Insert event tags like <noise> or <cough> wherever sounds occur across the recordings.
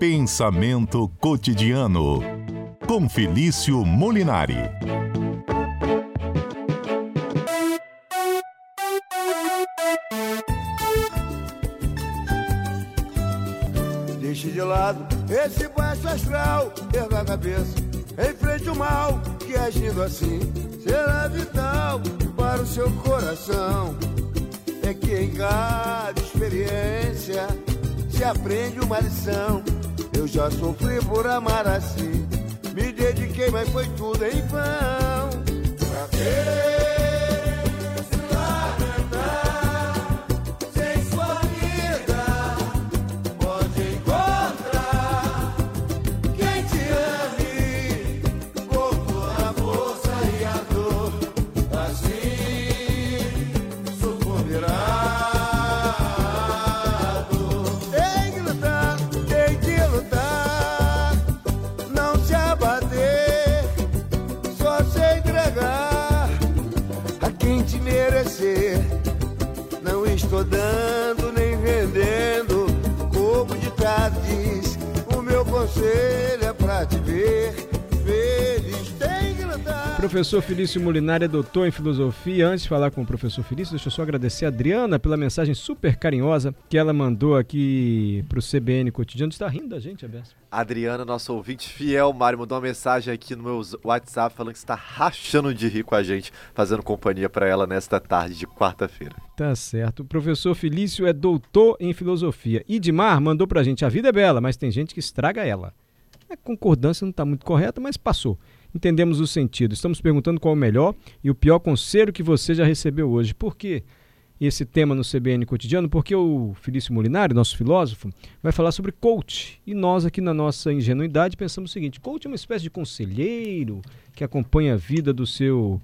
Pensamento cotidiano com Felício Molinari. Deixe de lado esse baixo astral, erga a cabeça, enfrente o mal que agindo assim será vital para o seu coração. É que em cada experiência se aprende uma lição. Eu já sofri por amar assim, me dediquei, mas foi tudo em vão. Pra? Professor Felício Molinari é doutor em filosofia. Antes de falar com o professor Felício, deixa eu só agradecer a Adriana pela mensagem super carinhosa que ela mandou aqui pro CBN Cotidiano. Está rindo da gente, Abessa? Adriana, nosso ouvinte fiel, Mário, mandou uma mensagem aqui no meu WhatsApp falando que está rachando de rir com a gente, fazendo companhia para ela nesta tarde de quarta-feira. Tá certo. O professor Felício é doutor em filosofia. Idmar mandou pra gente: a vida é bela, mas tem gente que estraga ela. A concordância não está muito correta, mas passou. Entendemos o sentido. Estamos perguntando qual é o melhor e o pior conselho que você já recebeu hoje. Por quê? esse tema no CBN Cotidiano, porque o Felício Molinari, nosso filósofo, vai falar sobre coach. E nós aqui na nossa ingenuidade pensamos o seguinte, coach é uma espécie de conselheiro que acompanha a vida do seu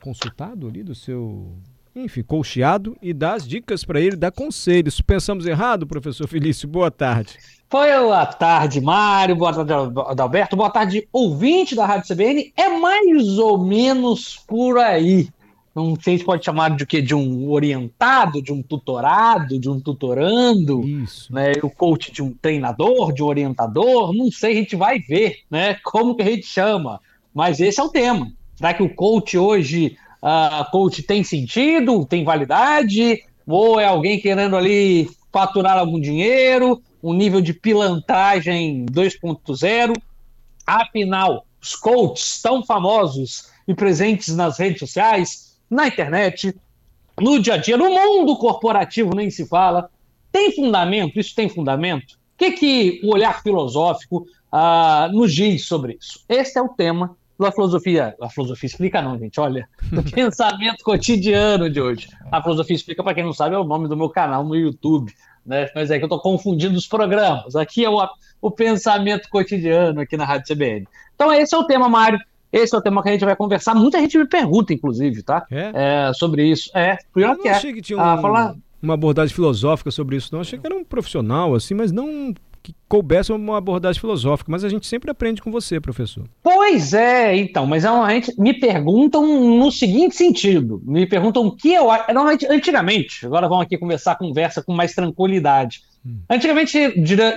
consultado ali, do seu, enfim, coachado e dá as dicas para ele, dá conselhos. Pensamos errado, professor Felício? Boa tarde. Boa tarde, Mário. Boa tarde, Adalberto. Boa tarde, ouvinte da Rádio CBN. É mais ou menos por aí não sei se pode chamar de quê? De um orientado, de um tutorado, de um tutorando, Isso. né? O coach de um treinador, de um orientador, não sei, a gente vai ver, né? Como que a gente chama. Mas esse é o tema. Será que o coach hoje, uh, coach tem sentido, tem validade? Ou é alguém querendo ali faturar algum dinheiro, um nível de pilantragem 2.0? Afinal, os coaches tão famosos e presentes nas redes sociais na internet, no dia a dia, no mundo corporativo nem se fala. Tem fundamento? Isso tem fundamento? O que, que o olhar filosófico ah, nos diz sobre isso? Esse é o tema da filosofia. A filosofia explica, não, gente, olha, <laughs> do pensamento cotidiano de hoje. A filosofia explica, para quem não sabe, é o nome do meu canal no YouTube. Né? Mas é que eu estou confundindo os programas. Aqui é o, o pensamento cotidiano aqui na Rádio CBN. Então, esse é o tema, Mário. Esse é o tema que a gente vai conversar. Muita gente me pergunta, inclusive, tá? É? É, sobre isso. É, pior que é. achei que tinha ah, um, falar... uma abordagem filosófica sobre isso, não. Achei que era um profissional, assim, mas não que coubesse uma abordagem filosófica, mas a gente sempre aprende com você, professor. Pois é, então, mas normalmente me perguntam no seguinte sentido, me perguntam o que eu normalmente antigamente, agora vamos aqui conversar conversa com mais tranquilidade. Hum. Antigamente,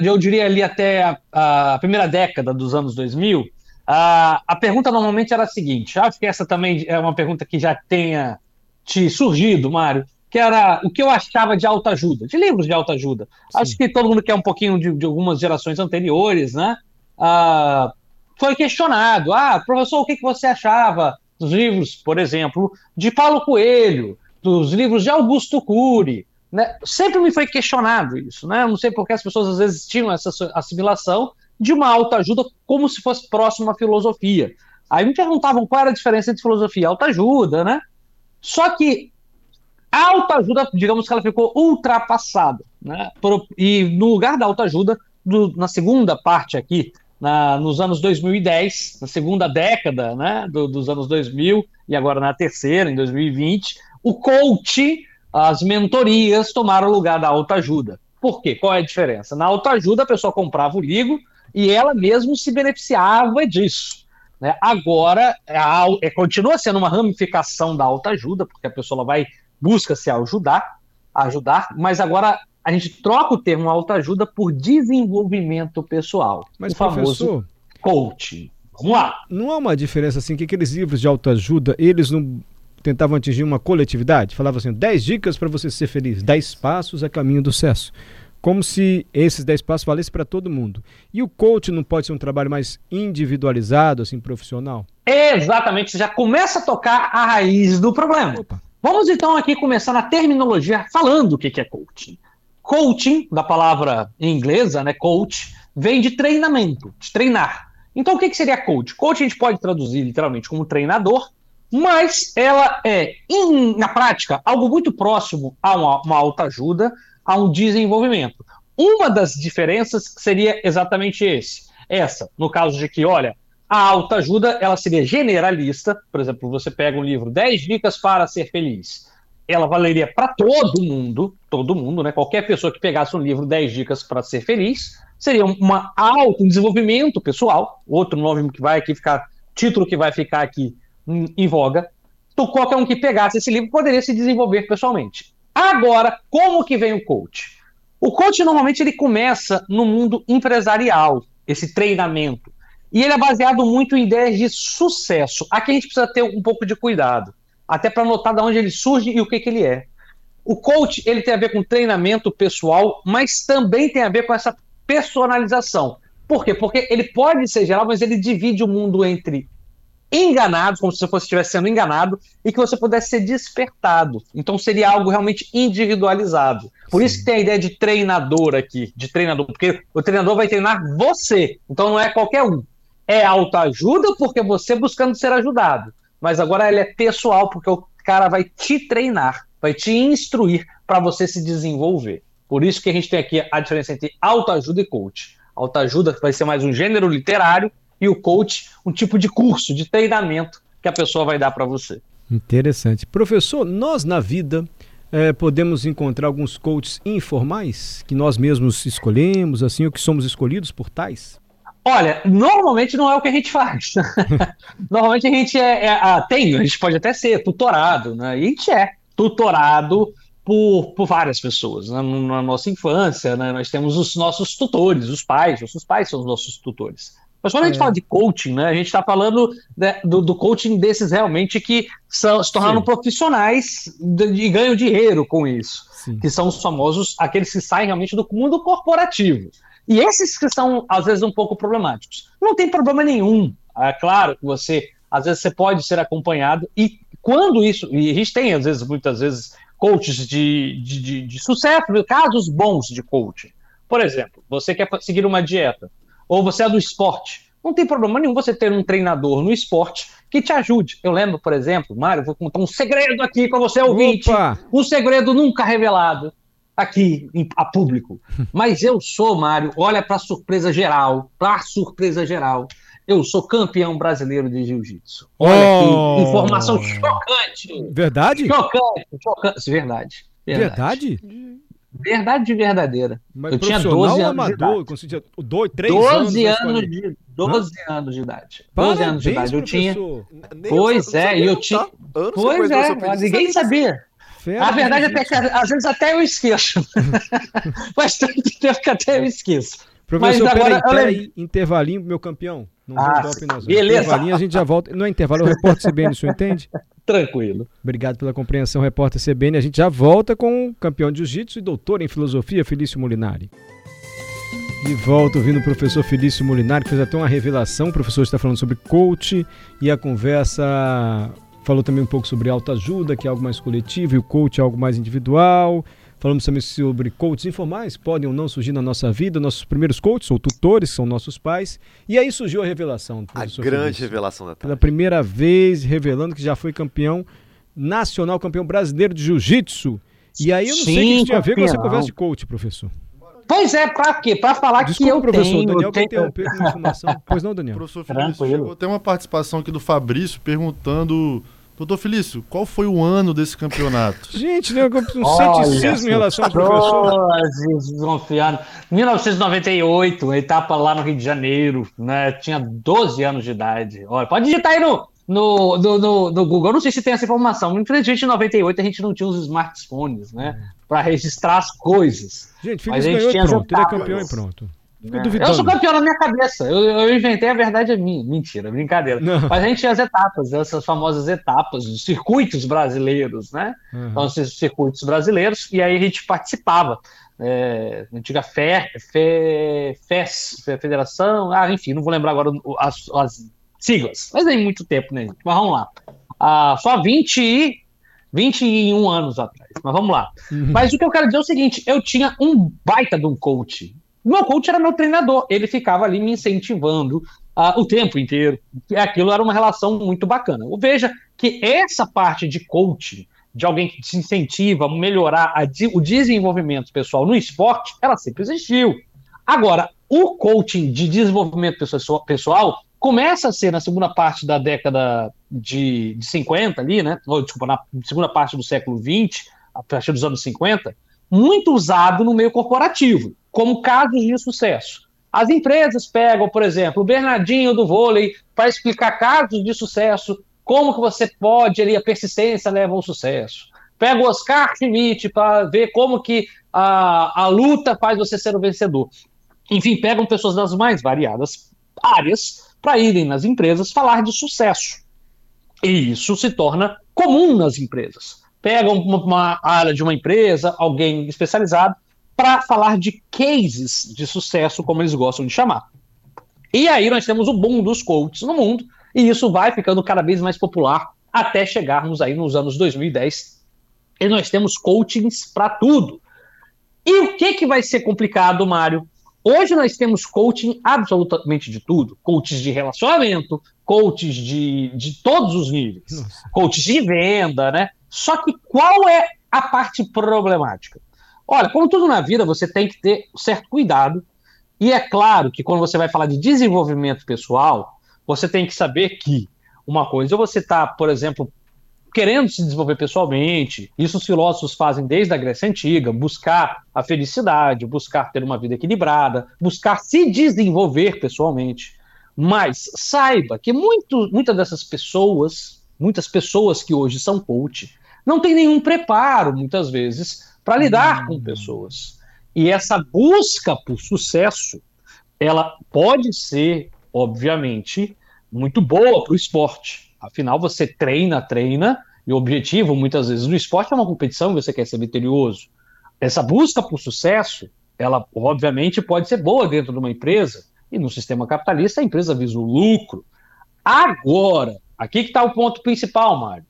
eu diria ali até a, a primeira década dos anos 2000, a, a pergunta normalmente era a seguinte: acho que essa também é uma pergunta que já tenha te surgido, Mário, que era o que eu achava de autoajuda, de livros de autoajuda. Sim. Acho que todo mundo quer um pouquinho de, de algumas gerações anteriores, né? Ah, foi questionado: ah, professor, o que, que você achava dos livros, por exemplo, de Paulo Coelho, dos livros de Augusto Cury? Né? Sempre me foi questionado isso, né? Eu não sei porque as pessoas às vezes tinham essa assimilação de uma autoajuda como se fosse próximo à filosofia. Aí me perguntavam qual era a diferença entre filosofia e autoajuda, né? Só que autoajuda, digamos que ela ficou ultrapassada, né? E no lugar da autoajuda, do, na segunda parte aqui, na, nos anos 2010, na segunda década né, do, dos anos 2000, e agora na terceira, em 2020, o coach, as mentorias tomaram o lugar da autoajuda. Por quê? Qual é a diferença? Na autoajuda, a pessoa comprava o livro, e ela mesmo se beneficiava disso. Né? Agora, a, é, continua sendo uma ramificação da autoajuda, porque a pessoa vai busca se ajudar, ajudar, mas agora a gente troca o termo autoajuda por desenvolvimento pessoal. Mas, o professor, coach. Vamos lá. Não há uma diferença assim que aqueles livros de autoajuda, eles não tentavam atingir uma coletividade? Falavam assim, 10 dicas para você ser feliz, 10 passos a caminho do sucesso. Como se esses 10 passos valessem para todo mundo. E o coach não pode ser um trabalho mais individualizado, assim, profissional? Exatamente, você já começa a tocar a raiz do problema. Opa. Vamos então aqui começar na terminologia falando o que é coaching. Coaching, da palavra inglesa, né, coach, vem de treinamento, de treinar. Então, o que, seria coach? Coach a gente pode traduzir literalmente como treinador, mas ela é, na prática, algo muito próximo a uma, uma autoajuda, a um desenvolvimento. Uma das diferenças seria exatamente esse. Essa, no caso de que, olha, a autoajuda ela seria generalista, por exemplo, você pega um livro 10 dicas para ser feliz. Ela valeria para todo mundo, todo mundo, né? Qualquer pessoa que pegasse um livro 10 dicas para ser feliz, seria uma auto, desenvolvimento pessoal, outro nome que vai aqui ficar, título que vai ficar aqui em, em voga. Então, qualquer um que pegasse esse livro poderia se desenvolver pessoalmente. Agora, como que vem o coach? O coach normalmente ele começa no mundo empresarial, esse treinamento. E ele é baseado muito em ideias de sucesso. Aqui a gente precisa ter um pouco de cuidado, até para notar de onde ele surge e o que, que ele é. O coach ele tem a ver com treinamento pessoal, mas também tem a ver com essa personalização. Por quê? Porque ele pode ser geral, mas ele divide o mundo entre enganados, como se você fosse estivesse sendo enganado, e que você pudesse ser despertado. Então seria algo realmente individualizado. Por Sim. isso que tem a ideia de treinador aqui, de treinador, porque o treinador vai treinar você. Então não é qualquer um. É autoajuda porque você buscando ser ajudado. Mas agora ele é pessoal, porque o cara vai te treinar, vai te instruir para você se desenvolver. Por isso que a gente tem aqui a diferença entre autoajuda e coach. Autoajuda vai ser mais um gênero literário e o coach um tipo de curso, de treinamento que a pessoa vai dar para você. Interessante. Professor, nós na vida é, podemos encontrar alguns coaches informais que nós mesmos escolhemos, assim, ou que somos escolhidos por tais? Olha, normalmente não é o que a gente faz. <laughs> normalmente a gente é, é, tem, a gente pode até ser tutorado, né? E a gente é tutorado por, por várias pessoas. Né? Na nossa infância, né? nós temos os nossos tutores, os pais, nossos pais são os nossos tutores. Mas quando a gente é. fala de coaching, né, a gente está falando né, do, do, coaching desses realmente que são, se tornaram Sim. profissionais e ganham dinheiro com isso. Sim. Que são os famosos, aqueles que saem realmente do mundo corporativo. E esses que são, às vezes, um pouco problemáticos. Não tem problema nenhum. É claro que você, às vezes, você pode ser acompanhado, e quando isso, e a gente tem, às vezes, muitas vezes, coaches de, de, de, de sucesso, casos bons de coaching. Por exemplo, você quer seguir uma dieta, ou você é do esporte. Não tem problema nenhum você ter um treinador no esporte que te ajude. Eu lembro, por exemplo, Mário, vou contar um segredo aqui para você ouvinte. Opa. Um segredo nunca revelado aqui em, a público. <laughs> Mas eu sou, Mário, olha para surpresa geral, para surpresa geral. Eu sou campeão brasileiro de jiu-jitsu. Olha oh. que informação chocante. Verdade? Chocante, chocante. Verdade. Verdade? Verdade, verdade verdadeira. Mas eu tinha 12 anos amador, de idade. Dois, 3 12 anos, anos de 12 Hã? anos de idade. 12 Parabéns, anos de idade. Eu tinha. Pois é, e eu tinha. Pois é, ninguém sabia. Fera, a verdade é que às vezes até eu esqueço. <laughs> Faz tanto tempo que até eu esqueço. Professor, Mas agora, peraí, peraí, intervalinho, meu campeão. Não ah, top beleza. Intervalinho, a gente já volta. Não é intervalo, é o repórter CBN, o senhor entende? <laughs> Tranquilo. Obrigado pela compreensão, repórter CBN. A gente já volta com o campeão de jiu-jitsu e doutor em filosofia, Felício Molinari. De volta ouvindo o professor Felício Molinari, que fez até uma revelação. O professor está falando sobre coach e a conversa falou também um pouco sobre autoajuda, que é algo mais coletivo, e o coach é algo mais individual. Falamos também sobre coaches informais, podem ou não surgir na nossa vida, nossos primeiros coaches ou tutores, são nossos pais. E aí surgiu a revelação. A grande revelação da tarde. Pela primeira vez, revelando que já foi campeão nacional, campeão brasileiro de jiu-jitsu. E aí eu não Sim, sei o que isso tinha a ver com essa conversa de coach, professor. Pois é, para quê? Para falar Desculpa, que eu professor, tenho... Daniel tenho... interromper com informação. <laughs> Pois não, Daniel? Professor Felício, tem uma participação aqui do Fabrício perguntando Doutor Felício, qual foi o ano desse campeonato? <laughs> Gente, né, um ceticismo em relação ao professor. Desconfiado. 1998, etapa lá no Rio de Janeiro, né? Tinha 12 anos de idade. Olha, pode digitar aí no, no, no, no, no Google. Eu não sei se tem essa informação. Infelizmente, em 98 a gente não tinha os smartphones, né? Para registrar as coisas. Gente, Mas Feliz a gente ganhou e tinha pronto. Ele é campeão e pronto. É. Eu sou campeão na minha cabeça. Eu, eu inventei, a verdade é minha. Mentira, brincadeira. Não. Mas a gente tinha as etapas, essas famosas etapas, os circuitos brasileiros, né? Uhum. Então, esses circuitos brasileiros, e aí a gente participava. É, antiga FE, FE, FES, Fe- Federação, ah, enfim, não vou lembrar agora as, as siglas, mas tem muito tempo, né? gente? Mas vamos lá. Ah, só 20 e 21 anos atrás, mas vamos lá. Mas o que eu quero dizer é o seguinte: eu tinha um baita de um coach. O meu coach era meu treinador, ele ficava ali me incentivando ah, o tempo inteiro. Aquilo era uma relação muito bacana. Veja que essa parte de coaching, de alguém que te incentiva a melhorar a o desenvolvimento pessoal no esporte, ela sempre existiu. Agora, o coaching de desenvolvimento pessoal, pessoal começa a ser na segunda parte da década de, de 50 ali, né? Ou, desculpa, na segunda parte do século 20, a partir dos anos 50, muito usado no meio corporativo, como casos de sucesso. As empresas pegam, por exemplo, o Bernardinho do vôlei para explicar casos de sucesso, como que você pode ali, a persistência leva ao sucesso. Pega o Oscar Schmidt para ver como que a, a luta faz você ser o vencedor. Enfim, pegam pessoas das mais variadas áreas para irem nas empresas falar de sucesso. E isso se torna comum nas empresas. Pegam uma, uma área de uma empresa, alguém especializado, para falar de cases de sucesso, como eles gostam de chamar. E aí nós temos o boom dos coaches no mundo, e isso vai ficando cada vez mais popular até chegarmos aí nos anos 2010. E nós temos coachings para tudo. E o que, que vai ser complicado, Mário? Hoje nós temos coaching absolutamente de tudo. Coaches de relacionamento, coaches de, de todos os níveis. Nossa. Coaches de venda, né? Só que qual é a parte problemática? Olha, como tudo na vida, você tem que ter certo cuidado. E é claro que quando você vai falar de desenvolvimento pessoal, você tem que saber que uma coisa é você estar, por exemplo, querendo se desenvolver pessoalmente. Isso os filósofos fazem desde a Grécia Antiga, buscar a felicidade, buscar ter uma vida equilibrada, buscar se desenvolver pessoalmente. Mas saiba que muitas dessas pessoas, muitas pessoas que hoje são coach, não têm nenhum preparo, muitas vezes, para lidar com pessoas. E essa busca por sucesso, ela pode ser, obviamente, muito boa para o esporte. Afinal, você treina, treina, e o objetivo, muitas vezes, no esporte é uma competição e você quer ser vitorioso. Essa busca por sucesso, ela, obviamente, pode ser boa dentro de uma empresa, e no sistema capitalista, a empresa visa o lucro. Agora, aqui que está o ponto principal, Mário.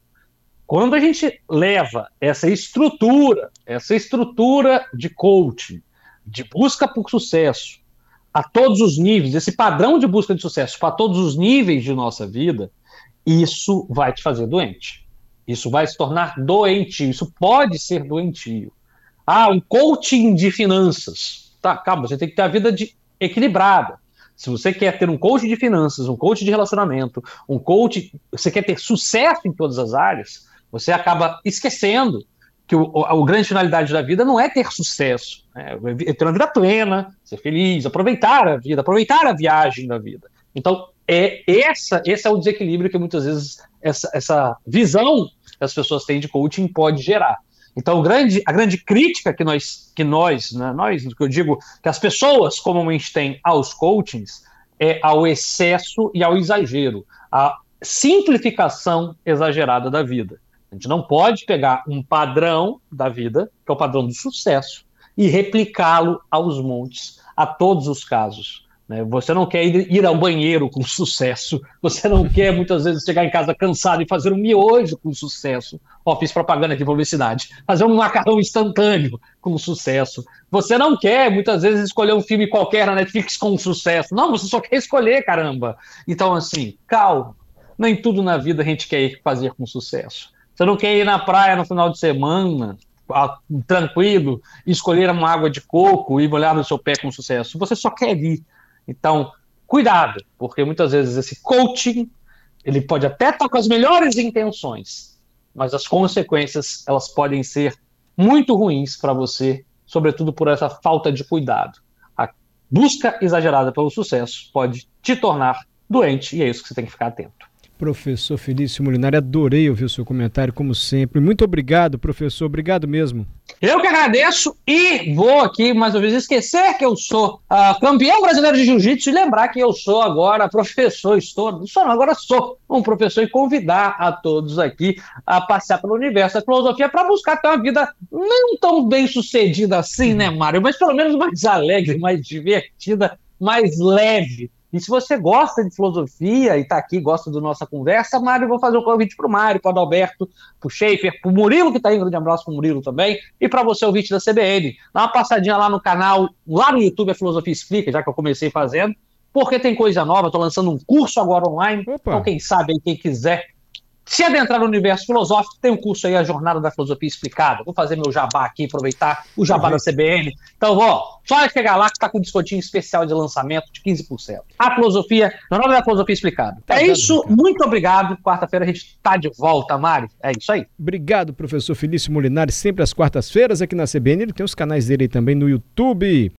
Quando a gente leva essa estrutura, essa estrutura de coaching, de busca por sucesso, a todos os níveis, esse padrão de busca de sucesso para todos os níveis de nossa vida, isso vai te fazer doente. Isso vai se tornar doentio. Isso pode ser doentio. Ah, um coaching de finanças. Tá, calma, você tem que ter a vida de, equilibrada. Se você quer ter um coach de finanças, um coach de relacionamento, um coach, você quer ter sucesso em todas as áreas, você acaba esquecendo que o, a, a grande finalidade da vida não é ter sucesso, né? é ter uma vida plena, ser feliz, aproveitar a vida, aproveitar a viagem da vida. Então, é essa, esse é o desequilíbrio que muitas vezes essa, essa visão que as pessoas têm de coaching pode gerar. Então, grande, a grande crítica que nós, que nós, né, nós, que eu digo, que as pessoas comumente têm aos coachings é ao excesso e ao exagero, a simplificação exagerada da vida. A gente não pode pegar um padrão da vida, que é o padrão do sucesso, e replicá-lo aos montes, a todos os casos. Né? Você não quer ir, ir, ao banheiro com <laughs> sucesso, você não quer muitas vezes chegar em casa cansado e fazer um miojo com sucesso. Ó, fiz propaganda aqui, publicidade. Fazer um macarrão instantâneo com sucesso. Você não quer muitas vezes escolher um filme qualquer na Netflix com sucesso. Não, você só quer escolher, caramba. Então, assim, calma. Nem tudo na vida a gente quer fazer com sucesso. Você não quer ir na praia no final de semana, tranquilo, escolher uma água de coco e molhar no seu pé com sucesso. Você só quer ir. Então, cuidado, porque muitas vezes esse coaching, ele pode até estar com as melhores intenções, mas as consequências, elas podem ser muito ruins para você, sobretudo por essa falta de cuidado. A busca exagerada pelo sucesso pode te tornar doente, e é isso que você tem que ficar atento. Professor Felício Molinari, adorei ouvir o seu comentário, como sempre. Muito obrigado, professor. Obrigado mesmo. Eu que agradeço e vou aqui mais uma vez esquecer que eu sou uh, campeão brasileiro de jiu-jitsu e lembrar que eu sou agora professor, estou, não sou não, agora sou um professor e convidar a todos aqui a passear pelo universo da filosofia para buscar ter uma vida não tão bem sucedida assim, né, Mário? Mas pelo menos mais alegre, mais divertida, mais leve e se você gosta de filosofia e está aqui, gosta da nossa conversa, Mário, eu vou fazer um convite para o Mário, para o Adalberto, para o Schaefer, para o Murilo, que está aí, um grande abraço para o Murilo também, e para você, ouvinte da CBN. Dá uma passadinha lá no canal, lá no YouTube, a Filosofia Explica, já que eu comecei fazendo, porque tem coisa nova, estou lançando um curso agora online, Opa. então quem sabe quem quiser se adentrar no universo filosófico, tem um curso aí, a Jornada da Filosofia Explicada. Vou fazer meu jabá aqui, aproveitar o jabá uhum. da CBN. Então, ó, só chegar lá que tá com um descontinho especial de lançamento de 15%. A filosofia, Jornada da Filosofia Explicada. Tá é isso, muito obrigado. Quarta-feira a gente tá de volta, Mário. É isso aí. Obrigado, professor Felício Molinari, sempre às quartas-feiras aqui na CBN. Ele tem os canais dele aí também no YouTube.